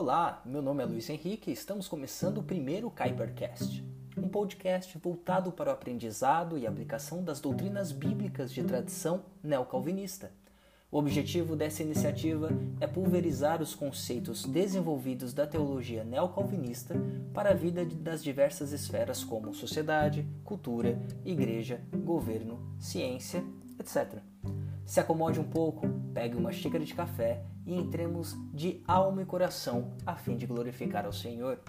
Olá, meu nome é Luiz Henrique e estamos começando o primeiro Kuipercast, um podcast voltado para o aprendizado e aplicação das doutrinas bíblicas de tradição neocalvinista. O objetivo dessa iniciativa é pulverizar os conceitos desenvolvidos da teologia neocalvinista para a vida das diversas esferas como sociedade, cultura, igreja, governo, ciência, etc. Se acomode um pouco, pegue uma xícara de café e entremos de alma e coração a fim de glorificar ao Senhor.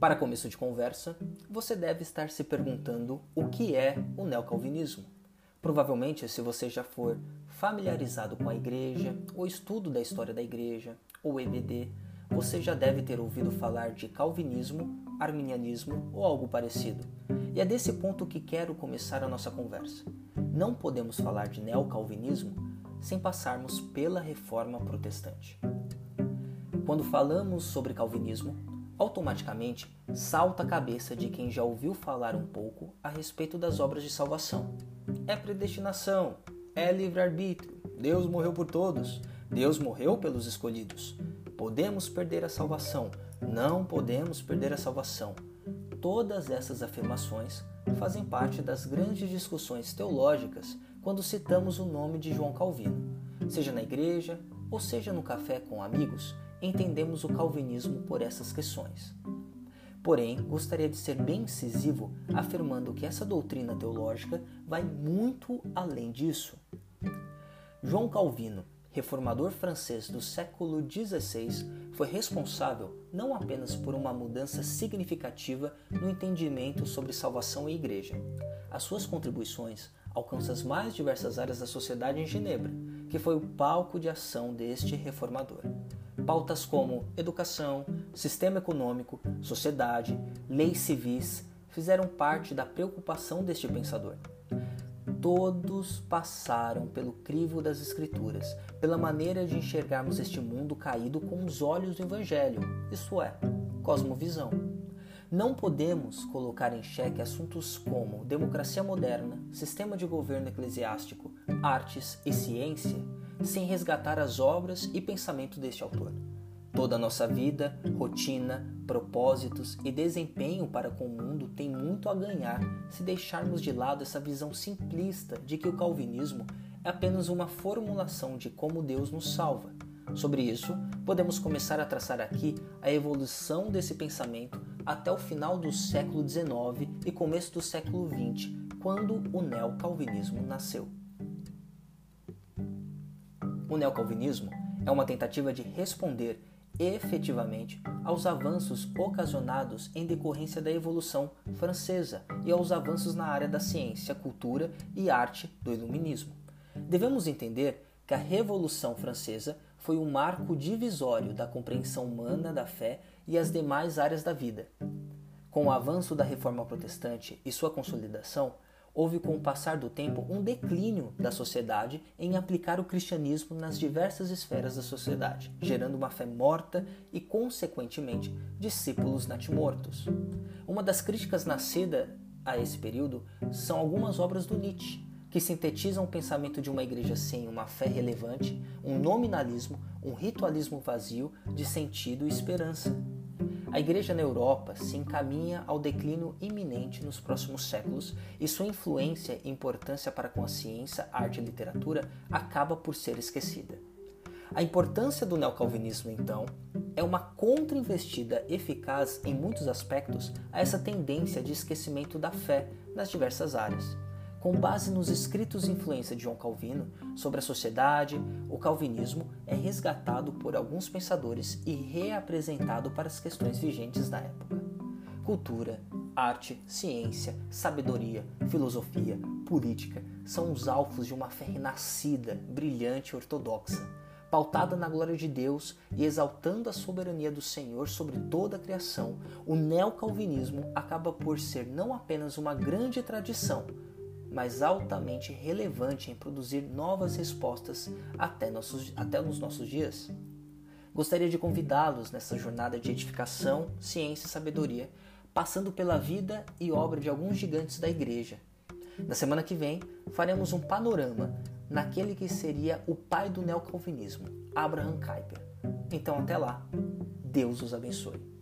Para começo de conversa, você deve estar se perguntando o que é o neocalvinismo. Provavelmente, se você já for familiarizado com a igreja, o estudo da história da igreja, ou EBD, você já deve ter ouvido falar de calvinismo, arminianismo ou algo parecido. E é desse ponto que quero começar a nossa conversa. Não podemos falar de neocalvinismo sem passarmos pela reforma protestante. Quando falamos sobre calvinismo, automaticamente salta a cabeça de quem já ouviu falar um pouco a respeito das obras de salvação. É predestinação, é livre-arbítrio, Deus morreu por todos, Deus morreu pelos escolhidos. Podemos perder a salvação, não podemos perder a salvação. Todas essas afirmações fazem parte das grandes discussões teológicas quando citamos o nome de João Calvino. Seja na igreja ou seja no café com amigos, entendemos o calvinismo por essas questões. Porém, gostaria de ser bem incisivo afirmando que essa doutrina teológica vai muito além disso. João Calvino reformador francês do século XVI, foi responsável não apenas por uma mudança significativa no entendimento sobre salvação e igreja. As suas contribuições alcançam as mais diversas áreas da sociedade em Genebra, que foi o palco de ação deste reformador. Pautas como educação, sistema econômico, sociedade, leis civis fizeram parte da preocupação deste pensador todos passaram pelo crivo das Escrituras, pela maneira de enxergarmos este mundo caído com os olhos do Evangelho, isto é, cosmovisão. Não podemos colocar em xeque assuntos como democracia moderna, sistema de governo eclesiástico, artes e ciência sem resgatar as obras e pensamento deste autor. Toda a nossa vida, rotina, propósitos e desempenho para com o mundo tem muito a ganhar se deixarmos de lado essa visão simplista de que o calvinismo é apenas uma formulação de como Deus nos salva. Sobre isso, podemos começar a traçar aqui a evolução desse pensamento até o final do século XIX e começo do século XX, quando o neocalvinismo nasceu. O neocalvinismo é uma tentativa de responder efetivamente aos avanços ocasionados em decorrência da evolução francesa e aos avanços na área da ciência, cultura e arte do iluminismo. Devemos entender que a Revolução Francesa foi um marco divisório da compreensão humana da fé e as demais áreas da vida. Com o avanço da Reforma Protestante e sua consolidação, houve com o passar do tempo um declínio da sociedade em aplicar o cristianismo nas diversas esferas da sociedade, gerando uma fé morta e, consequentemente, discípulos natimortos. Uma das críticas nascida a esse período são algumas obras do Nietzsche, que sintetizam o pensamento de uma igreja sem uma fé relevante, um nominalismo, um ritualismo vazio de sentido e esperança. A igreja na Europa se encaminha ao declínio iminente nos próximos séculos e sua influência e importância para a ciência, arte e literatura acaba por ser esquecida. A importância do neocalvinismo, então, é uma contrainvestida eficaz em muitos aspectos a essa tendência de esquecimento da fé nas diversas áreas. Com base nos escritos e influência de João Calvino sobre a sociedade, o calvinismo é resgatado por alguns pensadores e reapresentado para as questões vigentes da época. Cultura, arte, ciência, sabedoria, filosofia, política são os alfos de uma fé renascida, brilhante e ortodoxa, pautada na glória de Deus e exaltando a soberania do Senhor sobre toda a criação. O neocalvinismo acaba por ser não apenas uma grande tradição, mas altamente relevante em produzir novas respostas até, nossos, até nos nossos dias. Gostaria de convidá-los nessa jornada de edificação, ciência e sabedoria passando pela vida e obra de alguns gigantes da igreja. Na semana que vem, faremos um panorama naquele que seria o pai do neocalvinismo, Abraham Kuyper. Então, até lá, Deus os abençoe.